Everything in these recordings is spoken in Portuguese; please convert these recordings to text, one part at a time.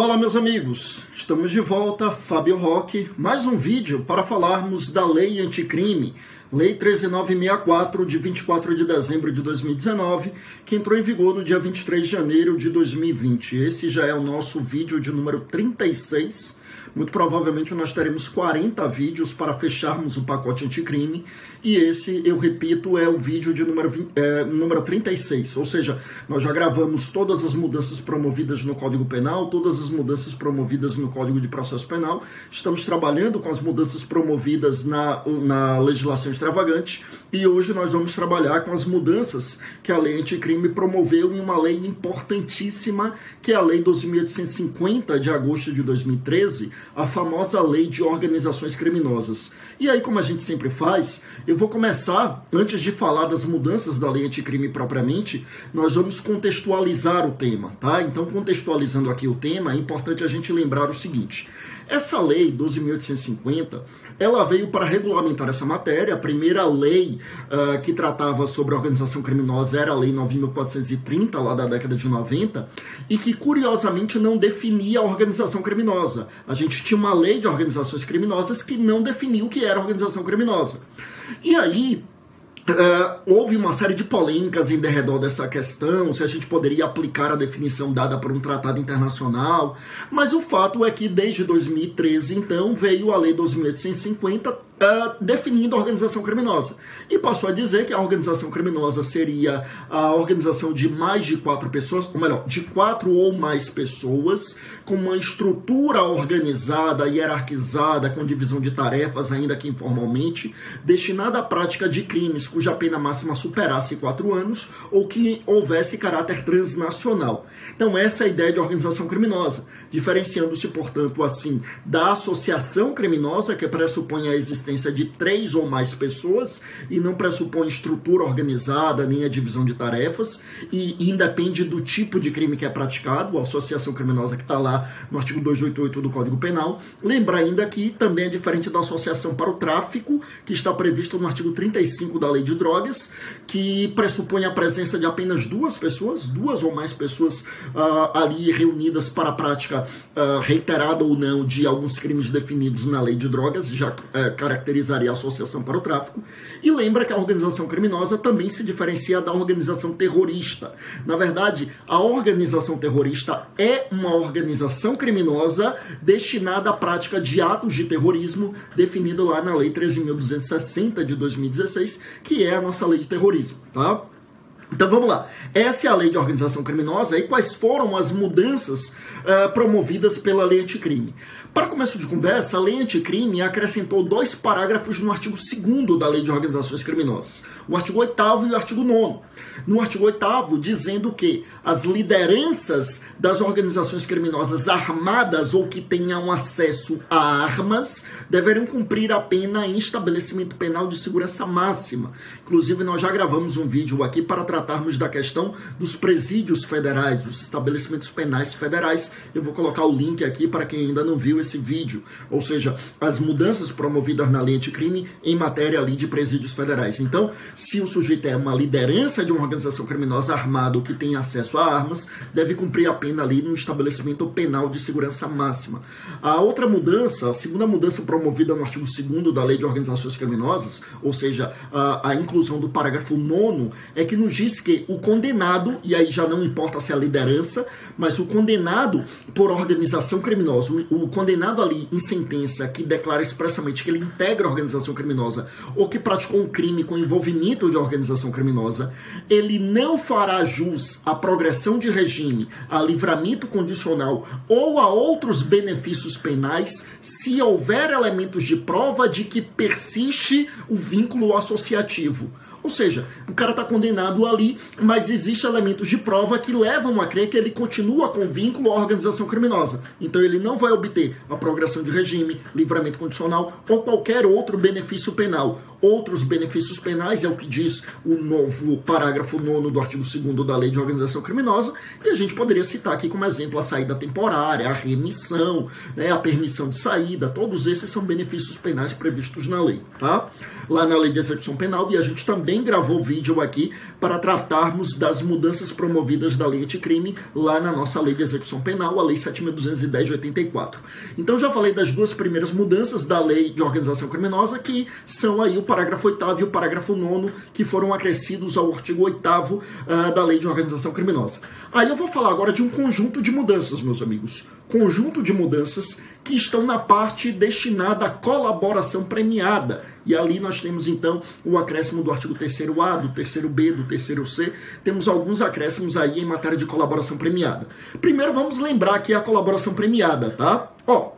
Fala meus amigos, estamos de volta, Fábio Roque, mais um vídeo para falarmos da Lei Anticrime, Lei 13964 de 24 de dezembro de 2019, que entrou em vigor no dia 23 de janeiro de 2020. Esse já é o nosso vídeo de número 36 muito provavelmente nós teremos 40 vídeos para fecharmos o pacote anticrime. E esse, eu repito, é o vídeo de número, 20, é, número 36. Ou seja, nós já gravamos todas as mudanças promovidas no Código Penal, todas as mudanças promovidas no Código de Processo Penal. Estamos trabalhando com as mudanças promovidas na, na legislação extravagante. E hoje nós vamos trabalhar com as mudanças que a lei anticrime promoveu em uma lei importantíssima, que é a Lei 12.850 de agosto de 2013, a famosa lei de organizações criminosas. E aí, como a gente sempre faz, eu vou começar, antes de falar das mudanças da lei anticrime propriamente, nós vamos contextualizar o tema, tá? Então, contextualizando aqui o tema, é importante a gente lembrar o seguinte: essa lei 12.850, ela veio para regulamentar essa matéria. A primeira lei uh, que tratava sobre organização criminosa era a Lei 9.430, lá da década de 90, e que curiosamente não definia a organização criminosa. A gente tinha uma lei de organizações criminosas que não definia o que era organização criminosa. E aí, Uh, houve uma série de polêmicas em derredor dessa questão, se a gente poderia aplicar a definição dada por um tratado internacional, mas o fato é que desde 2013, então, veio a Lei 12.850 uh, definindo a organização criminosa. E passou a dizer que a organização criminosa seria a organização de mais de quatro pessoas, ou melhor, de quatro ou mais pessoas, com uma estrutura organizada, hierarquizada, com divisão de tarefas, ainda que informalmente, destinada à prática de crimes cuja pena máxima superasse quatro anos ou que houvesse caráter transnacional. Então, essa é a ideia de organização criminosa, diferenciando-se, portanto, assim, da associação criminosa, que pressupõe a existência existência de três ou mais pessoas e não pressupõe estrutura organizada nem a divisão de tarefas e independe do tipo de crime que é praticado, a associação criminosa que está lá no artigo 288 do Código Penal. Lembra ainda que também é diferente da associação para o tráfico, que está previsto no artigo 35 da Lei de Drogas, que pressupõe a presença de apenas duas pessoas, duas ou mais pessoas uh, ali reunidas para a prática uh, reiterada ou não de alguns crimes definidos na Lei de Drogas, já uh, caracterizaria a associação para o tráfico, e lembra que a organização criminosa também se diferencia da organização terrorista. Na verdade, a organização terrorista é uma organização criminosa destinada à prática de atos de terrorismo, definido lá na Lei 13.260 de 2016, que é a nossa lei de terrorismo, tá? Então vamos lá. Essa é a lei de organização criminosa e quais foram as mudanças uh, promovidas pela lei anticrime. Para começo de conversa, a lei anticrime acrescentou dois parágrafos no artigo 2 da lei de organizações criminosas, o artigo 8 e o artigo 9. No artigo 8 dizendo que as lideranças das organizações criminosas armadas ou que tenham acesso a armas deverão cumprir a pena em estabelecimento penal de segurança máxima. Inclusive, nós já gravamos um vídeo aqui para tratar tratarmos da questão dos presídios federais, dos estabelecimentos penais federais. Eu vou colocar o link aqui para quem ainda não viu esse vídeo, ou seja, as mudanças promovidas na lei anticrime em matéria ali de presídios federais. Então, se o sujeito é uma liderança de uma organização criminosa armada que tem acesso a armas, deve cumprir a pena ali no estabelecimento penal de segurança máxima. A outra mudança, a segunda mudança promovida no artigo 2 da Lei de Organizações Criminosas, ou seja, a, a inclusão do parágrafo 9 é que nos diz diz que o condenado, e aí já não importa se é a liderança, mas o condenado por organização criminosa, o, condenado ali em sentença que declara expressamente que ele integra a organização criminosa ou que praticou um crime com envolvimento de organização criminosa, ele não fará jus à progressão de regime, a livramento condicional ou a outros benefícios penais se houver elementos de prova de que persiste o vínculo associativo. Ou seja, o cara está condenado ali, mas existem elementos de prova que levam a crer que ele continua com vínculo à organização criminosa. Então ele não vai obter a progressão de regime, livramento condicional ou qualquer outro benefício penal. outros benefícios penais, é o que diz o novo parágrafo 9 do artigo 2 da Lei de Organização Criminosa, e a gente poderia citar aqui como exemplo a saída temporária, a remissão, né, a permissão de saída, todos esses são benefícios penais previstos na lei, tá? Lá na Lei de Execução Penal, e a gente também gravou vídeo aqui para tratarmos das mudanças promovidas da lei anticrime lá na nossa Lei de Execução Penal, a Lei 7.210 de 84. Então já falei das duas primeiras mudanças da Lei de Organização Criminosa, que são aí o parágrafo 8 e o parágrafo 9 que foram acrescidos ao artigo 8 uh, ah, da Lei de Organização Criminosa. Aí eu vou falar agora de um conjunto de mudanças, meus amigos. Conjunto de mudanças que estão na parte destinada à colaboração premiada. E ali nós temos então o acréscimo do artigo 3A, do 3B, do 3C. Temos alguns acréscimos aí em matéria de colaboração premiada. Primeiro vamos lembrar que é a colaboração premiada, tá? Ó,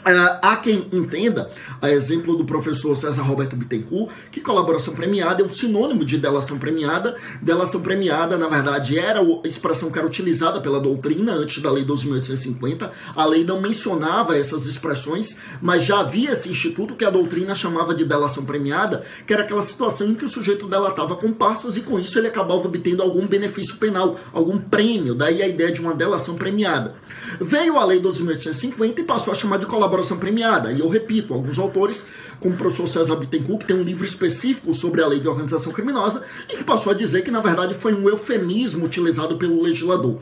Uh, há quem entenda, a exemplo do professor César Roberto Bittencourt, que colaboração premiada é um sinônimo de delação premiada. Delação premiada, na verdade, era a expressão que era utilizada pela doutrina antes da Lei 12.850. A lei não mencionava essas expressões, mas já havia esse instituto que a doutrina chamava de delação premiada, que era aquela situação em que o sujeito delatava comparsas e com isso ele acabava obtendo algum benefício penal, algum prêmio. Daí a ideia de uma delação premiada. Veio a Lei 12.850 e passou a chamar de colaboração colaboração premiada. E eu repito, alguns autores, como o professor César Bittencourt, que tem um livro específico sobre a lei de organização criminosa, e que passou a dizer que, na verdade, foi um eufemismo utilizado pelo legislador.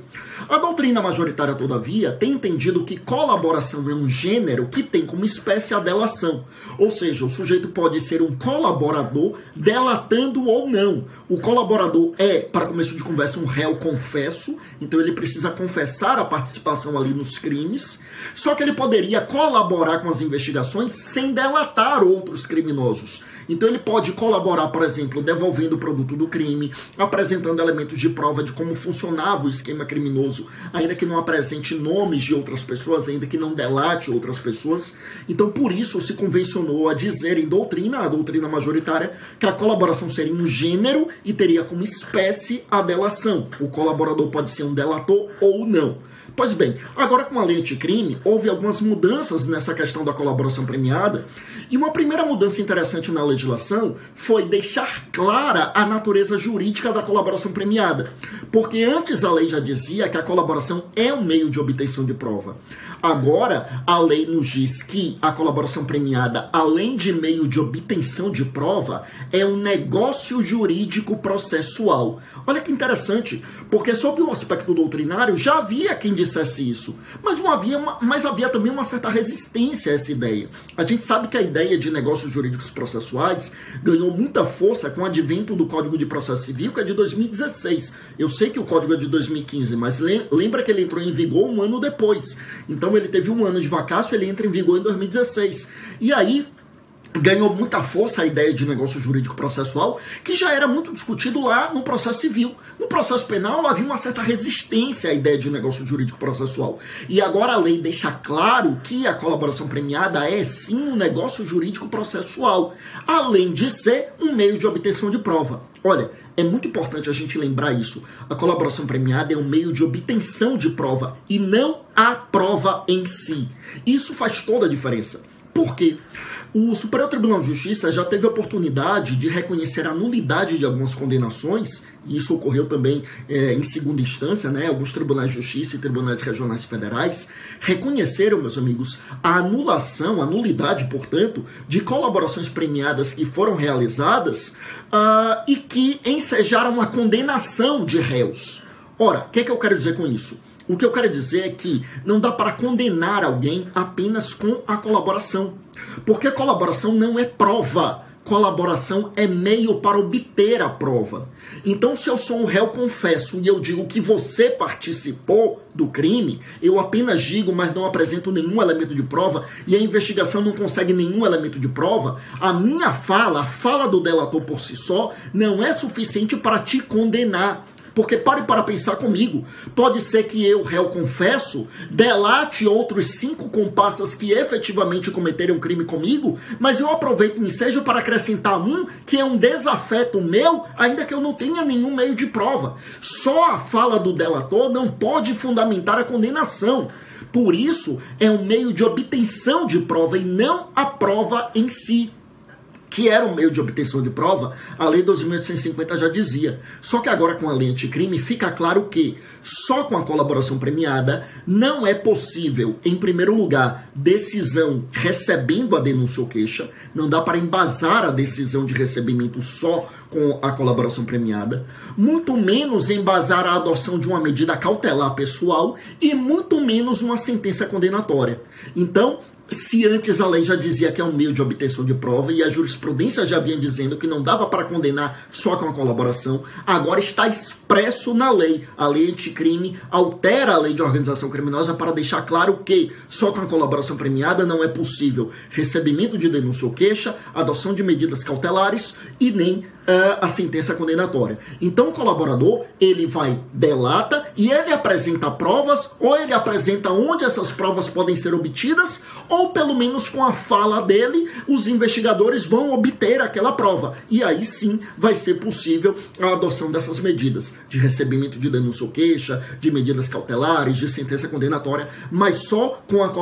A doutrina majoritária, todavia, tem entendido que colaboração é um gênero que tem como espécie a delação. Ou seja, o sujeito pode ser um colaborador delatando ou não. O colaborador é, para começo de conversa, um réu confesso, então ele precisa confessar a participação ali nos crimes, só que ele poderia colaborar colaborar com as investigações sem delatar outros criminosos. Então ele pode colaborar, por exemplo, devolvendo o produto do crime, apresentando elementos de prova de como funcionava o esquema criminoso, ainda que não apresente nomes de outras pessoas, ainda que não delate outras pessoas. Então por isso se convencionou a dizer em doutrina, a doutrina majoritária, que a colaboração seria um gênero e teria como espécie a delação. O colaborador pode ser um delator ou não. Pois bem, agora com a lei anticrime, houve algumas mudanças nessa questão da colaboração premiada, e uma primeira mudança interessante na legislação foi deixar clara a natureza jurídica da colaboração premiada. Porque antes a lei já dizia que a colaboração é um meio de obtenção de prova. Agora, a lei nos diz que a colaboração premiada, além de meio de obtenção de prova, é um negócio jurídico processual. Olha que interessante, porque sob o aspecto doutrinário já havia quem dissesse isso. Mas, não havia uma, mas havia também uma certa resistência a essa ideia. A gente sabe que a ideia de negócios jurídicos processuais ganhou muita força com o advento do Código de Processo Civil, que é de 2016. Eu sei que o código é de 2015, mas lembra que ele entrou em vigor um ano depois. Então ele teve um ano de vacácio, ele entra em vigor em 2016. E aí ganhou muita força a ideia de negócio jurídico processual, que já era muito discutido lá no processo civil. No processo penal havia uma certa resistência à ideia de negócio jurídico processual. E agora a lei deixa claro que a colaboração premiada é sim um negócio jurídico processual, além de ser um meio de obtenção de prova. Olha, é muito importante a gente lembrar isso. A colaboração premiada é um meio de obtenção de prova e não a prova em si. Isso faz toda a diferença. Por quê? O Superior Tribunal de Justiça já teve a oportunidade de reconhecer a nulidade de algumas condenações, e isso ocorreu também é, em segunda instância, né? Alguns tribunais de justiça e tribunais regionais federais reconheceram, meus amigos, a anulação, a nulidade, portanto, de colaborações premiadas que foram realizadas uh, e que ensejaram a condenação de réus. Ora, o que, é que eu quero dizer com isso? O que eu quero dizer é que não dá para condenar alguém apenas com a colaboração. Porque colaboração não é prova. Colaboração é meio para obter a prova. Então, se eu sou um réu confesso e eu digo que você participou do crime, eu apenas digo, mas não apresento nenhum elemento de prova e a investigação não consegue nenhum elemento de prova, a minha fala, a fala do delator por si só, não é suficiente para te condenar. Porque pare para pensar comigo. Pode ser que eu, réu confesso, delate outros cinco comparsas que efetivamente cometeram crime comigo, mas eu aproveito o ensejo para acrescentar um que é um desafeto meu, ainda que eu não tenha nenhum meio de prova. Só a fala do delator não pode fundamentar a condenação. Por isso, é um meio de obtenção de prova e não a prova em si. Que era um meio de obtenção de prova, a Lei 12.850 já dizia. Só que agora com a lei anticrime fica claro que só com a colaboração premiada não é possível, em primeiro lugar, decisão recebendo a denúncia ou queixa, não dá para embasar a decisão de recebimento só com a colaboração premiada, muito menos embasar a adoção de uma medida cautelar pessoal e muito menos uma sentença condenatória. Então, se antes a lei já dizia que é um meio de obtenção de prova e a jurisprudência já vinha dizendo que não dava para condenar só com a colaboração, agora está expresso na lei. A lei anticrime altera a lei de organização criminosa para deixar claro que só com a colaboração premiada não é possível recebimento de denúncia ou queixa, adoção de medidas cautelares e nem uh, a sentença condenatória. Então o colaborador, ele vai delata e ele apresenta provas ou ele apresenta onde essas provas podem ser obtidas ou pelo menos com a fala dele, os investigadores vão obter aquela prova. E aí sim vai ser possível a adoção dessas medidas de recebimento de denúncia ou queixa, de medidas cautelares, de sentença condenatória, mas só com a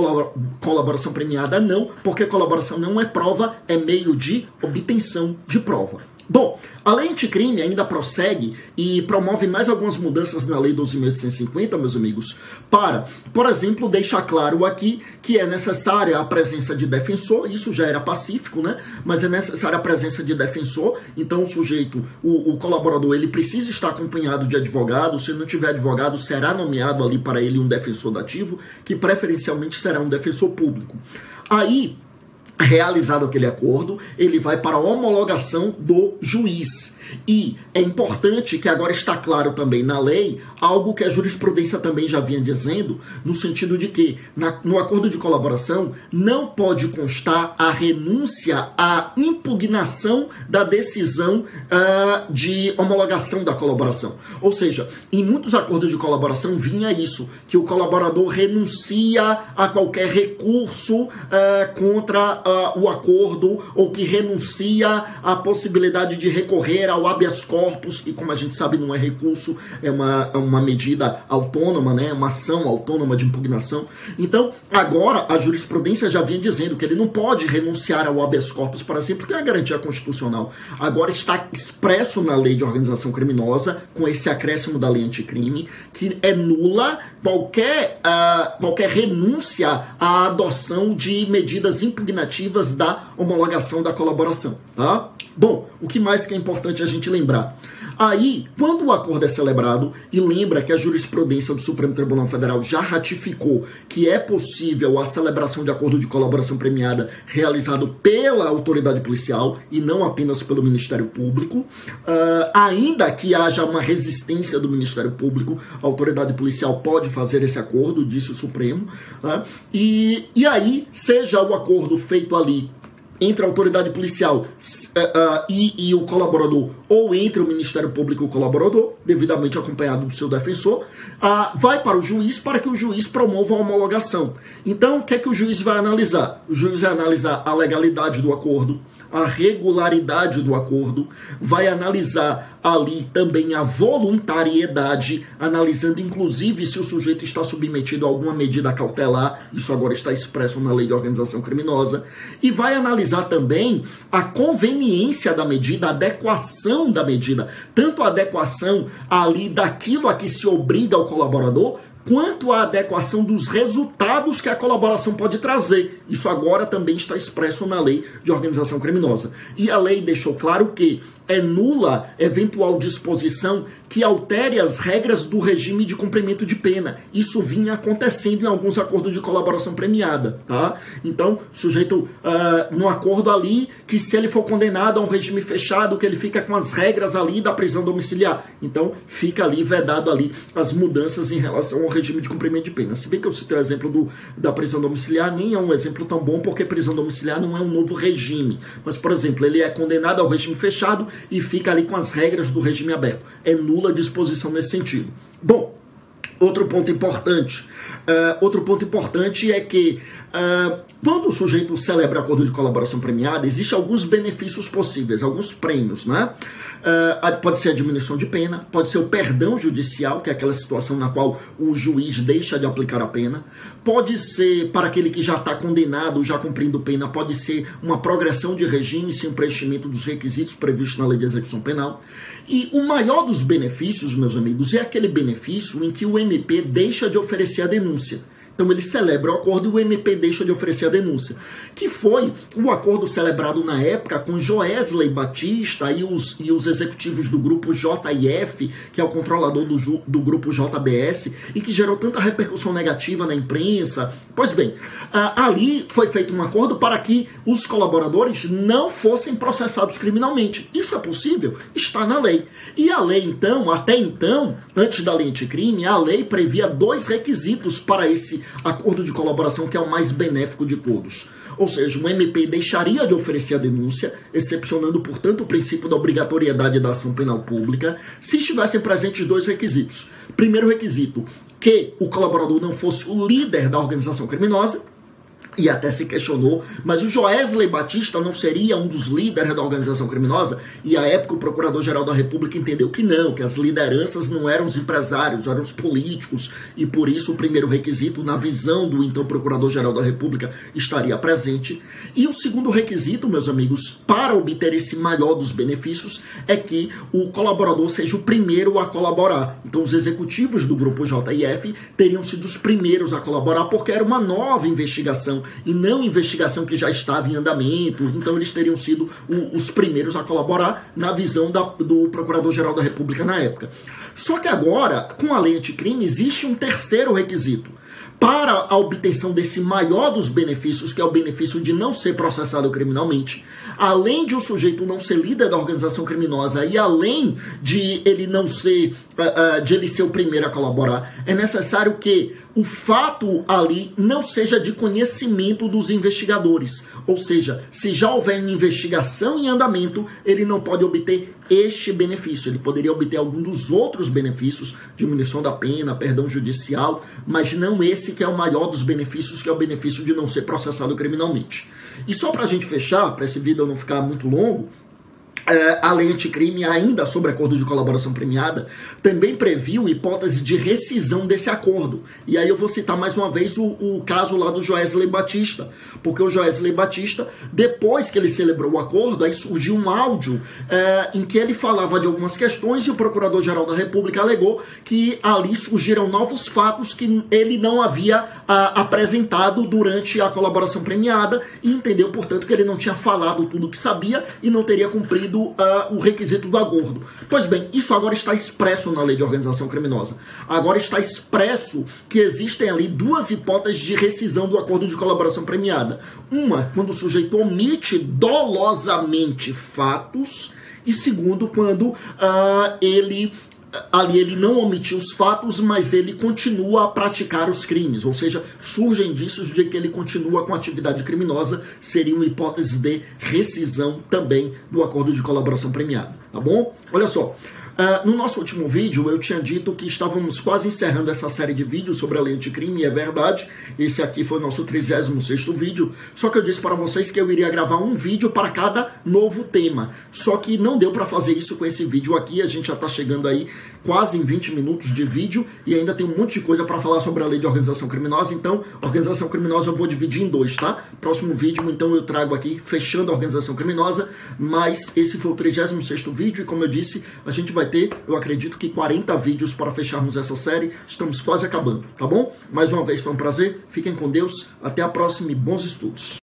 colaboração premiada não, porque colaboração não é prova, é meio de obtenção de prova. Bom, a lei anticrime ainda prossegue e promove mais algumas mudanças na lei 12.850, meus amigos, para, por exemplo, deixar claro aqui que é necessária a presença de defensor, isso já era pacífico, né? Mas é necessária a presença de defensor, então o sujeito, o, o colaborador, ele precisa estar acompanhado de advogado, se não tiver advogado, será nomeado ali para ele um defensor dativo, que preferencialmente será um defensor público. Aí, realizado aquele acordo, ele vai para a homologação do juiz. E é importante que agora está claro também na lei algo que a jurisprudência também já vinha dizendo, no sentido de que na, no acordo de colaboração não pode constar a renúncia à impugnação da decisão uh, de homologação da colaboração. Ou seja, em muitos acordos de colaboração vinha isso, que o colaborador renuncia a qualquer recurso uh, contra uh, o acordo ou que renuncia à possibilidade de recorrer ao habeas corpus, que como a gente sabe não é recurso, é uma, é uma medida autônoma, né? uma ação autônoma de impugnação. Então, agora a jurisprudência já vinha dizendo que ele não pode renunciar ao habeas corpus para sempre, porque é a garantia constitucional. Agora está expresso na lei de organização criminosa, com esse acréscimo da lei anticrime, que é nula qualquer, uh, qualquer renúncia à adoção de medidas impugnativas da homologação da colaboração. Tá? Bom, o que mais que é importante a gente lembrar? Aí, quando o acordo é celebrado, e lembra que a jurisprudência do Supremo Tribunal Federal já ratificou que é possível a celebração de acordo de colaboração premiada realizado pela autoridade policial e não apenas pelo Ministério Público, uh, ainda que haja uma resistência do Ministério Público, a autoridade policial pode fazer esse acordo, disse o Supremo, uh, e, e aí, seja o acordo feito ali entre a autoridade policial uh, uh, e, e, o colaborador, ou entre o Ministério Público e o colaborador, devidamente acompanhado do seu defensor, uh, vai para o juiz para que o juiz promova a homologação. Então, o que é que o juiz vai analisar? O juiz vai analisar a legalidade do acordo, a regularidade do acordo, vai analisar ali também a voluntariedade, analisando inclusive se o sujeito está submetido a alguma medida cautelar, isso agora está expresso na lei de organização criminosa, e vai analisar também a conveniência da medida, a adequação da medida, tanto a adequação ali daquilo a que se obriga o colaborador, quanto à adequação dos resultados que a colaboração pode trazer. Isso agora também está expresso na lei de organização criminosa. E a lei deixou claro que é nula eventual disposição que altere as regras do regime de cumprimento de pena. Isso vinha acontecendo em alguns acordos de colaboração premiada, tá? Então, sujeito uh, no acordo ali que se ele for condenado a um regime fechado, que ele fica com as regras ali da prisão domiciliar. Então, fica ali vedado ali as mudanças em relação ao regime de cumprimento de pena. Se bem que eu citei o exemplo do, da prisão domiciliar, nem é um exemplo tão bom, porque prisão domiciliar não é um novo regime. Mas, por exemplo, ele é condenado ao regime fechado e fica ali com as regras do regime aberto. É nula disposição nesse sentido. Bom, outro ponto importante. Uh, outro ponto importante é que uh, quando o sujeito celebra acordo de colaboração premiada, existem alguns benefícios possíveis, alguns prêmios, né? Uh, pode ser a diminuição de pena, pode ser o perdão judicial, que é aquela situação na qual o juiz deixa de aplicar a pena, pode ser para aquele que já está condenado, já cumprindo pena, pode ser uma progressão de regime sem preenchimento dos requisitos previstos na lei de execução penal. E o maior dos benefícios, meus amigos, é aquele benefício em que o MP deixa de oferecer a denúncia. Então ele celebra o acordo e o MP deixa de oferecer a denúncia. Que foi o acordo celebrado na época com Joesley Batista e os, e os executivos do grupo JIF, que é o controlador do, do grupo JBS, e que gerou tanta repercussão negativa na imprensa. Pois bem, ali foi feito um acordo para que os colaboradores não fossem processados criminalmente. Isso é possível? Está na lei. E a lei, então, até então, antes da lei anticrime, a lei previa dois requisitos para esse acordo de colaboração que é o mais benéfico de todos. Ou seja, o MP deixaria de oferecer a denúncia, excepcionando, portanto, o princípio da obrigatoriedade da ação penal pública, se estivessem presentes dois requisitos. Primeiro requisito, que o colaborador não fosse o líder da organização criminosa, e até se questionou, mas o Joesley Batista não seria um dos líderes da organização criminosa? E à época o Procurador-Geral da República entendeu que não, que as lideranças não eram os empresários, eram os políticos, e por isso o primeiro requisito, na visão do então Procurador-Geral da República, estaria presente. E o segundo requisito, meus amigos, para obter esse maior dos benefícios, é que o colaborador seja o primeiro a colaborar. Então os executivos do grupo JIF teriam sido os primeiros a colaborar, porque era uma nova investigação e não investigação que já estava em andamento. Então eles teriam sido o, os primeiros a colaborar na visão da, do Procurador-Geral da República na época. Só que agora, com a lei anticrime, existe um terceiro requisito para a obtenção desse maior dos benefícios, que é o benefício de não ser processado criminalmente, além de o sujeito não ser líder da organização criminosa e além de ele não ser, uh, uh, de ele ser o primeiro a colaborar, é necessário que o fato ali não seja de conhecimento dos investigadores. Ou seja, se já houver investigação em andamento, ele não pode obter este benefício. Ele poderia obter algum dos outros benefícios, diminuição da pena, perdão judicial, mas não esse que é o maior dos benefícios, que é o benefício de não ser processado criminalmente. E só para a gente fechar, para esse vídeo não ficar muito longo, é, a lei anticrime, ainda sobre acordo de colaboração premiada, também previu hipótese de rescisão desse acordo. E aí eu vou citar mais uma vez o, o caso lá do Joesley Batista, porque o Joesley Batista, depois que ele celebrou o acordo, aí surgiu um áudio é, em que ele falava de algumas questões e o Procurador-Geral da República alegou que ali surgiram novos fatos que ele não havia a, apresentado durante a colaboração premiada e entendeu, portanto, que ele não tinha falado tudo o que sabia e não teria cumprido uh, o requisito do acordo. Pois bem, isso agora está expresso na lei de organização criminosa. Agora está expresso que existem ali duas hipóteses de rescisão do acordo de colaboração premiada. Uma, quando o sujeito omite dolosamente fatos, e segundo, quando uh, ele ali ele não omitiu os fatos, mas ele continua a praticar os crimes, ou seja, surgem indícios de que ele continua com atividade criminosa, seria uma hipótese de rescisão também do acordo de colaboração premiada, tá bom? Olha só, Uh, no nosso último vídeo, eu tinha dito que estávamos quase encerrando essa série de vídeos sobre a lei anticrime, e é verdade. Esse aqui foi o nosso 36º vídeo. Só que eu disse para vocês que eu iria gravar um vídeo para cada novo tema. Só que não deu para fazer isso com esse vídeo aqui. A gente já está chegando aí quase em 20 minutos de vídeo e ainda tem um monte de coisa para falar sobre a lei de organização criminosa. Então, organização criminosa eu vou dividir em dois, tá? Próximo vídeo, então, eu trago aqui fechando a organização criminosa. Mas esse foi o 36º vídeo e, como eu disse, a gente vai vai ter, eu acredito que 40 vídeos para fecharmos essa série. Estamos quase acabando, tá bom? Mais uma vez foi um prazer. Fiquem com Deus. Até a próxima e bons estudos.